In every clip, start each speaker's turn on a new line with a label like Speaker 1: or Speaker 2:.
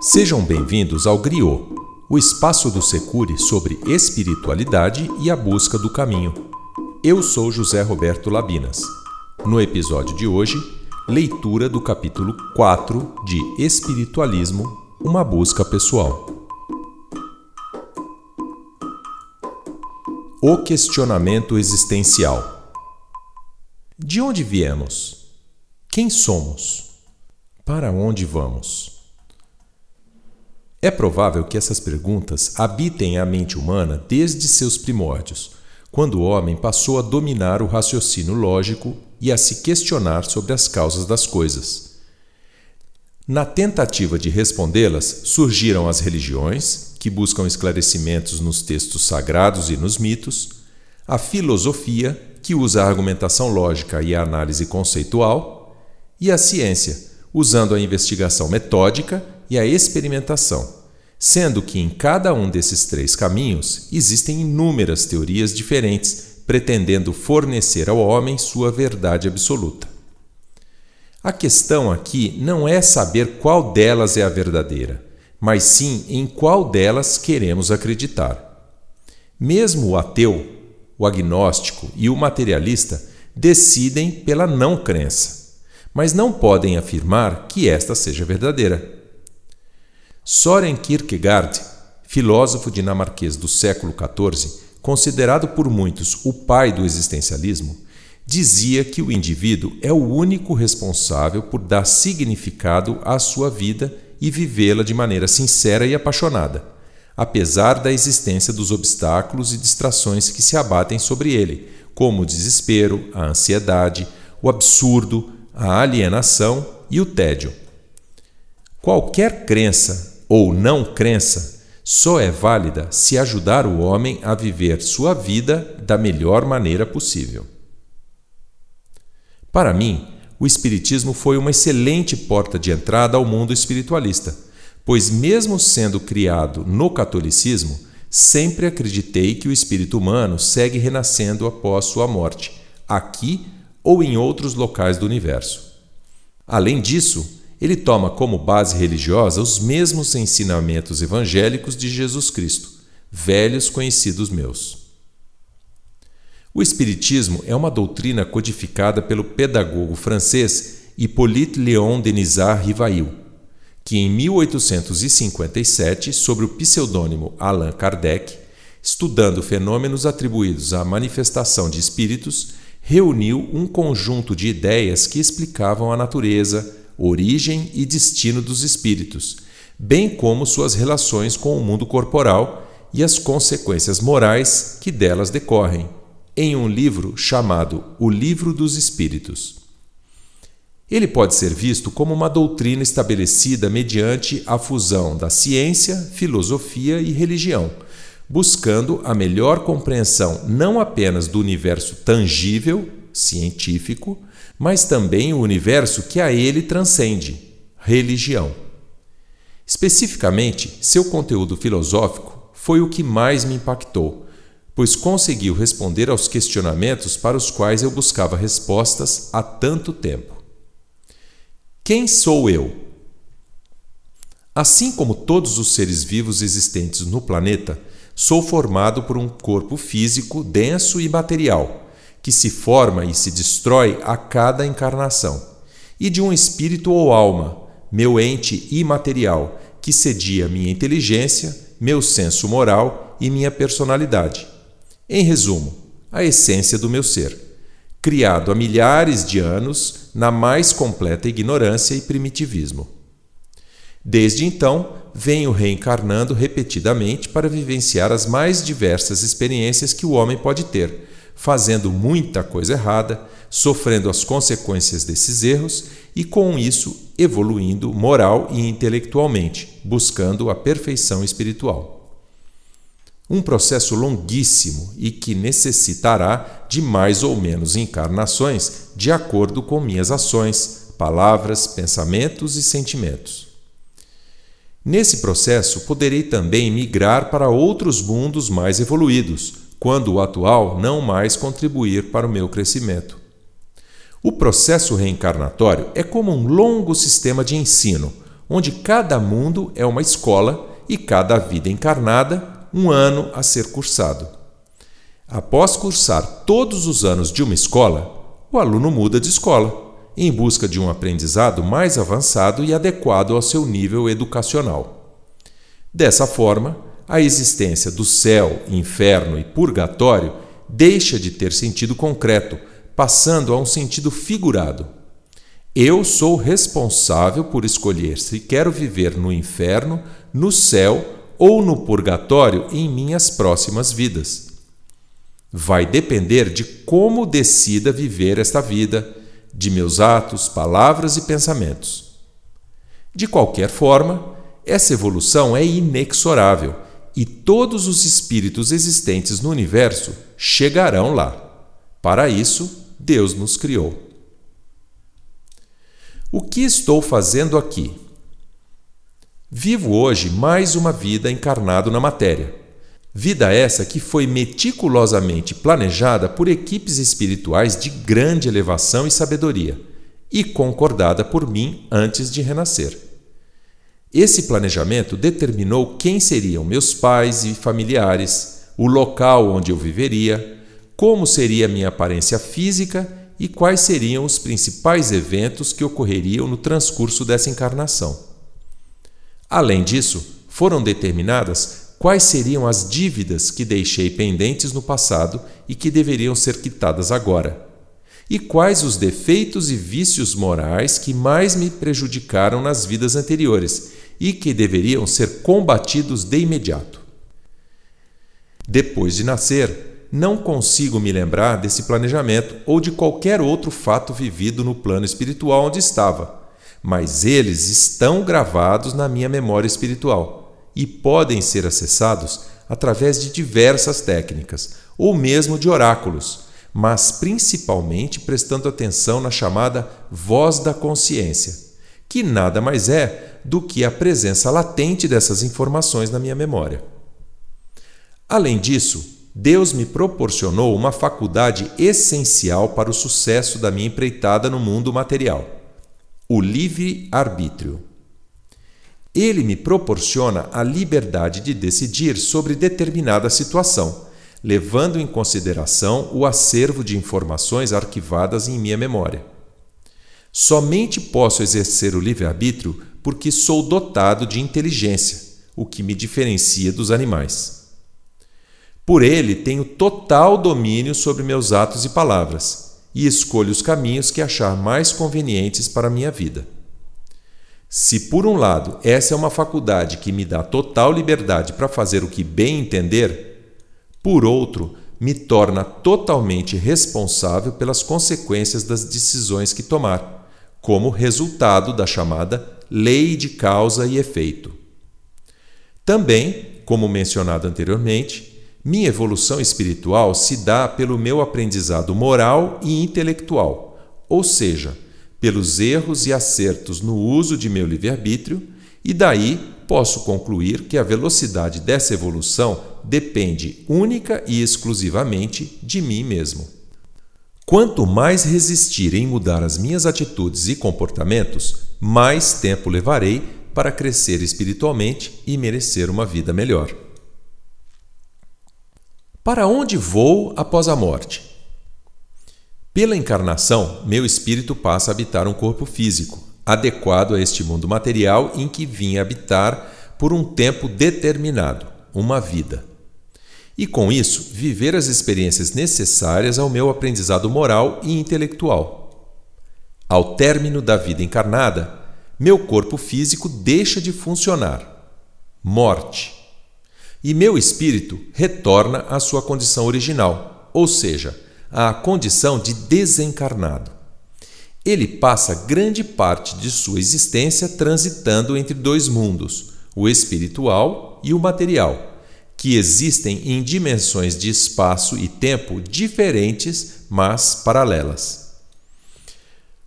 Speaker 1: Sejam bem-vindos ao Griot, o espaço do Secure sobre espiritualidade e a busca do caminho. Eu sou José Roberto Labinas. No episódio de hoje, leitura do capítulo 4 de Espiritualismo Uma Busca Pessoal. O questionamento existencial. De onde viemos? Quem somos? Para onde vamos? É provável que essas perguntas habitem a mente humana desde seus primórdios, quando o homem passou a dominar o raciocínio lógico e a se questionar sobre as causas das coisas. Na tentativa de respondê-las, surgiram as religiões, que buscam esclarecimentos nos textos sagrados e nos mitos, a filosofia, que usa a argumentação lógica e a análise conceitual, e a ciência, usando a investigação metódica e a experimentação, sendo que em cada um desses três caminhos existem inúmeras teorias diferentes pretendendo fornecer ao homem sua verdade absoluta. A questão aqui não é saber qual delas é a verdadeira, mas sim em qual delas queremos acreditar. Mesmo o ateu, o agnóstico e o materialista decidem pela não crença, mas não podem afirmar que esta seja verdadeira. Soren Kierkegaard, filósofo dinamarquês do século XIV, considerado por muitos o pai do existencialismo, dizia que o indivíduo é o único responsável por dar significado à sua vida e vivê-la de maneira sincera e apaixonada, apesar da existência dos obstáculos e distrações que se abatem sobre ele, como o desespero, a ansiedade, o absurdo, a alienação e o tédio. Qualquer crença ou não crença só é válida se ajudar o homem a viver sua vida da melhor maneira possível. Para mim, o Espiritismo foi uma excelente porta de entrada ao mundo espiritualista, pois, mesmo sendo criado no catolicismo, sempre acreditei que o espírito humano segue renascendo após sua morte, aqui ou em outros locais do universo. Além disso, ele toma como base religiosa os mesmos ensinamentos evangélicos de Jesus Cristo, velhos conhecidos meus. O Espiritismo é uma doutrina codificada pelo pedagogo francês Hippolyte Léon Denisard Rivail, que em 1857, sob o pseudônimo Allan Kardec, estudando fenômenos atribuídos à manifestação de espíritos, reuniu um conjunto de ideias que explicavam a natureza, origem e destino dos espíritos, bem como suas relações com o mundo corporal e as consequências morais que delas decorrem, em um livro chamado O Livro dos Espíritos. Ele pode ser visto como uma doutrina estabelecida mediante a fusão da ciência, filosofia e religião, buscando a melhor compreensão não apenas do universo tangível, científico, mas também o universo que a ele transcende religião. Especificamente, seu conteúdo filosófico foi o que mais me impactou, pois conseguiu responder aos questionamentos para os quais eu buscava respostas há tanto tempo. Quem sou eu? Assim como todos os seres vivos existentes no planeta, sou formado por um corpo físico denso e material que se forma e se destrói a cada encarnação, e de um espírito ou alma, meu ente imaterial, que cedia minha inteligência, meu senso moral e minha personalidade. Em resumo, a essência do meu ser, criado há milhares de anos na mais completa ignorância e primitivismo. Desde então, venho reencarnando repetidamente para vivenciar as mais diversas experiências que o homem pode ter fazendo muita coisa errada, sofrendo as consequências desses erros e, com isso, evoluindo moral e intelectualmente, buscando a perfeição espiritual. Um processo longuíssimo e que necessitará de mais ou menos encarnações de acordo com minhas ações, palavras, pensamentos e sentimentos. Nesse processo, poderei também migrar para outros mundos mais evoluídos quando o atual não mais contribuir para o meu crescimento. O processo reencarnatório é como um longo sistema de ensino, onde cada mundo é uma escola e cada vida encarnada um ano a ser cursado. Após cursar todos os anos de uma escola, o aluno muda de escola, em busca de um aprendizado mais avançado e adequado ao seu nível educacional. Dessa forma, a existência do céu, inferno e purgatório deixa de ter sentido concreto, passando a um sentido figurado. Eu sou responsável por escolher se quero viver no inferno, no céu ou no purgatório em minhas próximas vidas. Vai depender de como decida viver esta vida, de meus atos, palavras e pensamentos. De qualquer forma, essa evolução é inexorável e todos os espíritos existentes no universo chegarão lá. Para isso, Deus nos criou. O que estou fazendo aqui? Vivo hoje mais uma vida encarnado na matéria. Vida essa que foi meticulosamente planejada por equipes espirituais de grande elevação e sabedoria e concordada por mim antes de renascer. Esse planejamento determinou quem seriam meus pais e familiares, o local onde eu viveria, como seria minha aparência física e quais seriam os principais eventos que ocorreriam no transcurso dessa encarnação. Além disso, foram determinadas quais seriam as dívidas que deixei pendentes no passado e que deveriam ser quitadas agora, e quais os defeitos e vícios morais que mais me prejudicaram nas vidas anteriores e que deveriam ser combatidos de imediato. Depois de nascer, não consigo me lembrar desse planejamento ou de qualquer outro fato vivido no plano espiritual onde estava, mas eles estão gravados na minha memória espiritual e podem ser acessados através de diversas técnicas, ou mesmo de oráculos, mas principalmente prestando atenção na chamada voz da consciência, que nada mais é do que a presença latente dessas informações na minha memória. Além disso, Deus me proporcionou uma faculdade essencial para o sucesso da minha empreitada no mundo material: o livre-arbítrio. Ele me proporciona a liberdade de decidir sobre determinada situação, levando em consideração o acervo de informações arquivadas em minha memória. Somente posso exercer o livre-arbítrio porque sou dotado de inteligência, o que me diferencia dos animais. Por ele tenho total domínio sobre meus atos e palavras, e escolho os caminhos que achar mais convenientes para a minha vida. Se, por um lado, essa é uma faculdade que me dá total liberdade para fazer o que bem entender, por outro, me torna totalmente responsável pelas consequências das decisões que tomar, como resultado da chamada lei de causa e efeito. Também, como mencionado anteriormente, minha evolução espiritual se dá pelo meu aprendizado moral e intelectual, ou seja, pelos erros e acertos no uso de meu livre-arbítrio, e daí posso concluir que a velocidade dessa evolução depende única e exclusivamente de mim mesmo. Quanto mais resistir em mudar as minhas atitudes e comportamentos, mais tempo levarei para crescer espiritualmente e merecer uma vida melhor. Para onde vou após a morte? Pela encarnação, meu espírito passa a habitar um corpo físico, adequado a este mundo material em que vim habitar por um tempo determinado, uma vida. E com isso, viver as experiências necessárias ao meu aprendizado moral e intelectual ao término da vida encarnada, meu corpo físico deixa de funcionar. Morte. E meu espírito retorna à sua condição original, ou seja, à condição de desencarnado. Ele passa grande parte de sua existência transitando entre dois mundos, o espiritual e o material, que existem em dimensões de espaço e tempo diferentes, mas paralelas.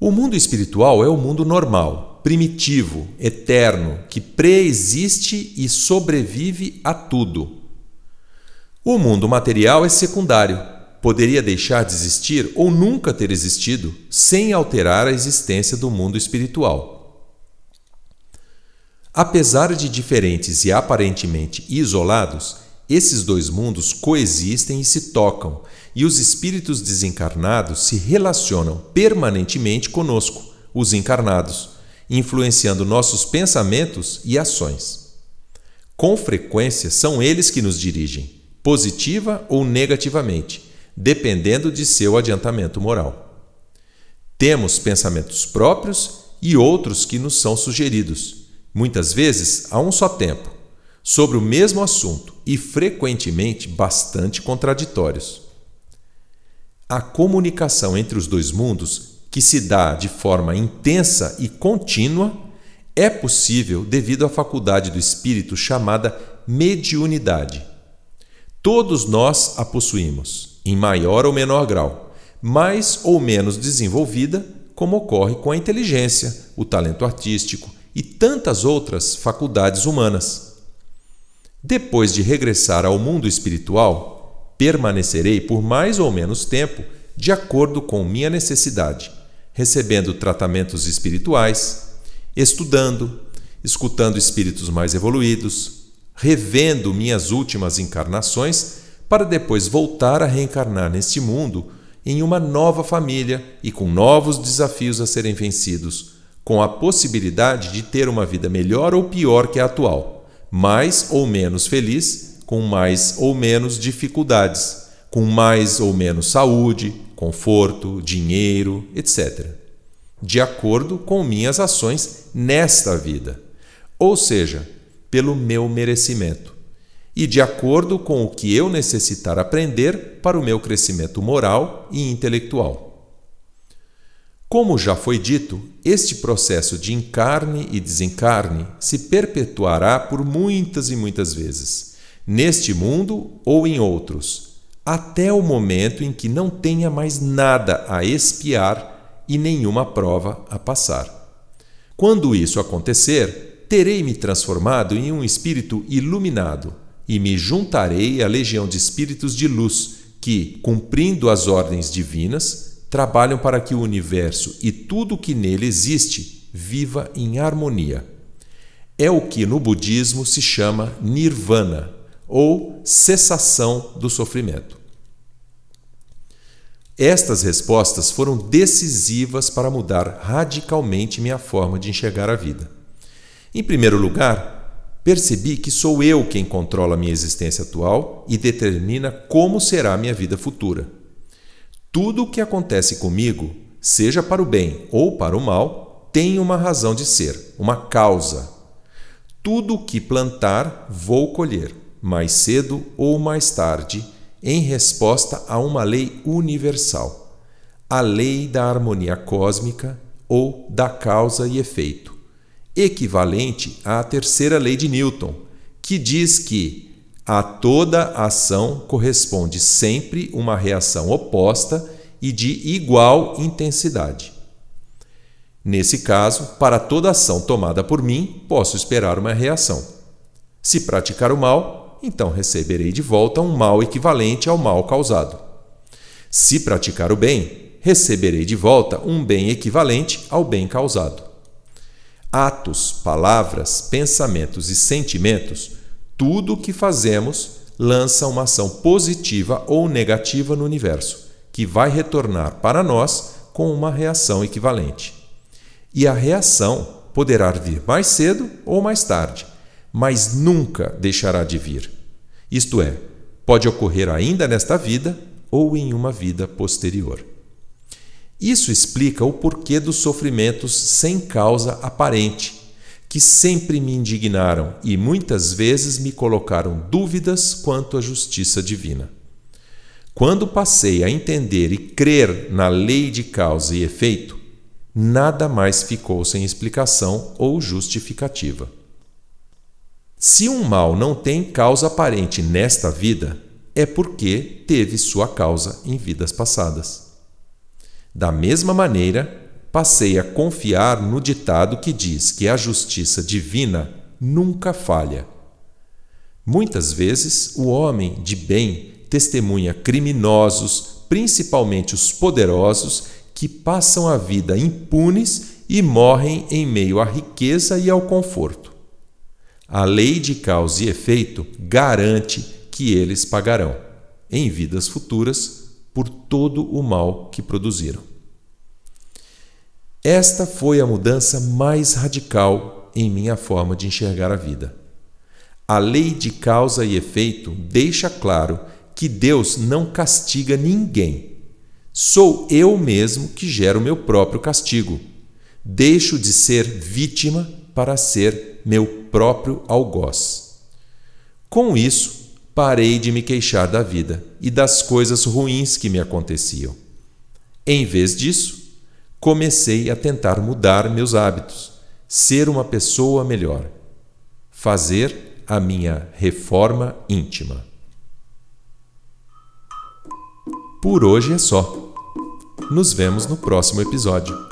Speaker 1: O mundo espiritual é o mundo normal, primitivo, eterno, que preexiste e sobrevive a tudo. O mundo material é secundário, poderia deixar de existir ou nunca ter existido sem alterar a existência do mundo espiritual. Apesar de diferentes e aparentemente isolados, esses dois mundos coexistem e se tocam, e os espíritos desencarnados se relacionam permanentemente conosco, os encarnados, influenciando nossos pensamentos e ações. Com frequência são eles que nos dirigem, positiva ou negativamente, dependendo de seu adiantamento moral. Temos pensamentos próprios e outros que nos são sugeridos, muitas vezes a um só tempo, sobre o mesmo assunto e frequentemente bastante contraditórios. A comunicação entre os dois mundos, que se dá de forma intensa e contínua, é possível devido à faculdade do espírito chamada mediunidade. Todos nós a possuímos, em maior ou menor grau, mais ou menos desenvolvida, como ocorre com a inteligência, o talento artístico e tantas outras faculdades humanas. Depois de regressar ao mundo espiritual, permanecerei por mais ou menos tempo de acordo com minha necessidade, recebendo tratamentos espirituais, estudando, escutando espíritos mais evoluídos, revendo minhas últimas encarnações para depois voltar a reencarnar neste mundo em uma nova família e com novos desafios a serem vencidos, com a possibilidade de ter uma vida melhor ou pior que a atual, mais ou menos feliz com mais ou menos dificuldades, com mais ou menos saúde, conforto, dinheiro, etc. De acordo com minhas ações nesta vida, ou seja, pelo meu merecimento, e de acordo com o que eu necessitar aprender para o meu crescimento moral e intelectual. Como já foi dito, este processo de encarne e desencarne se perpetuará por muitas e muitas vezes neste mundo ou em outros, até o momento em que não tenha mais nada a espiar e nenhuma prova a passar. Quando isso acontecer, terei me transformado em um espírito iluminado e me juntarei à legião de espíritos de luz que, cumprindo as ordens divinas, trabalham para que o universo e tudo o que nele existe viva em harmonia. É o que no budismo se chama nirvana ou cessação do sofrimento. Estas respostas foram decisivas para mudar radicalmente minha forma de enxergar a vida. Em primeiro lugar, percebi que sou eu quem controla minha existência atual e determina como será minha vida futura. Tudo o que acontece comigo, seja para o bem ou para o mal, tem uma razão de ser, uma causa. Tudo o que plantar, vou colher mais cedo ou mais tarde, em resposta a uma lei universal, a lei da harmonia cósmica ou da causa e efeito, equivalente à terceira lei de Newton, que diz que a toda ação corresponde sempre uma reação oposta e de igual intensidade. Nesse caso, para toda ação tomada por mim, posso esperar uma reação. Se praticar o mal, então receberei de volta um mal equivalente ao mal causado. Se praticar o bem, receberei de volta um bem equivalente ao bem causado. Atos, palavras, pensamentos e sentimentos, tudo o que fazemos lança uma ação positiva ou negativa no universo, que vai retornar para nós com uma reação equivalente. E a reação poderá vir mais cedo ou mais tarde, mas nunca deixará de vir. Isto é, pode ocorrer ainda nesta vida ou em uma vida posterior. Isso explica o porquê dos sofrimentos sem causa aparente, que sempre me indignaram e muitas vezes me colocaram dúvidas quanto à justiça divina. Quando passei a entender e crer na lei de causa e efeito, nada mais ficou sem explicação ou justificativa. Se um mal não tem causa aparente nesta vida, é porque teve sua causa em vidas passadas. Da mesma maneira, passei a confiar no ditado que diz que a justiça divina nunca falha. Muitas vezes, o homem de bem testemunha criminosos, principalmente os poderosos, que passam a vida impunes e morrem em meio à riqueza e ao conforto. a lei de causa e efeito garante que eles pagarão, em vidas futuras, por todo o mal que produziram. Esta foi a mudança mais radical em minha forma de enxergar a vida. A lei de causa e efeito deixa claro que Deus não castiga ninguém. Sou eu mesmo que gero meu próprio castigo. Deixo de ser vítima para ser meu próprio algoz. Com isso, parei de me queixar da vida e das coisas ruins que me aconteciam. Em vez disso, comecei a tentar mudar meus hábitos, ser uma pessoa melhor, fazer a minha reforma íntima. Por hoje é só. Nos vemos no próximo episódio.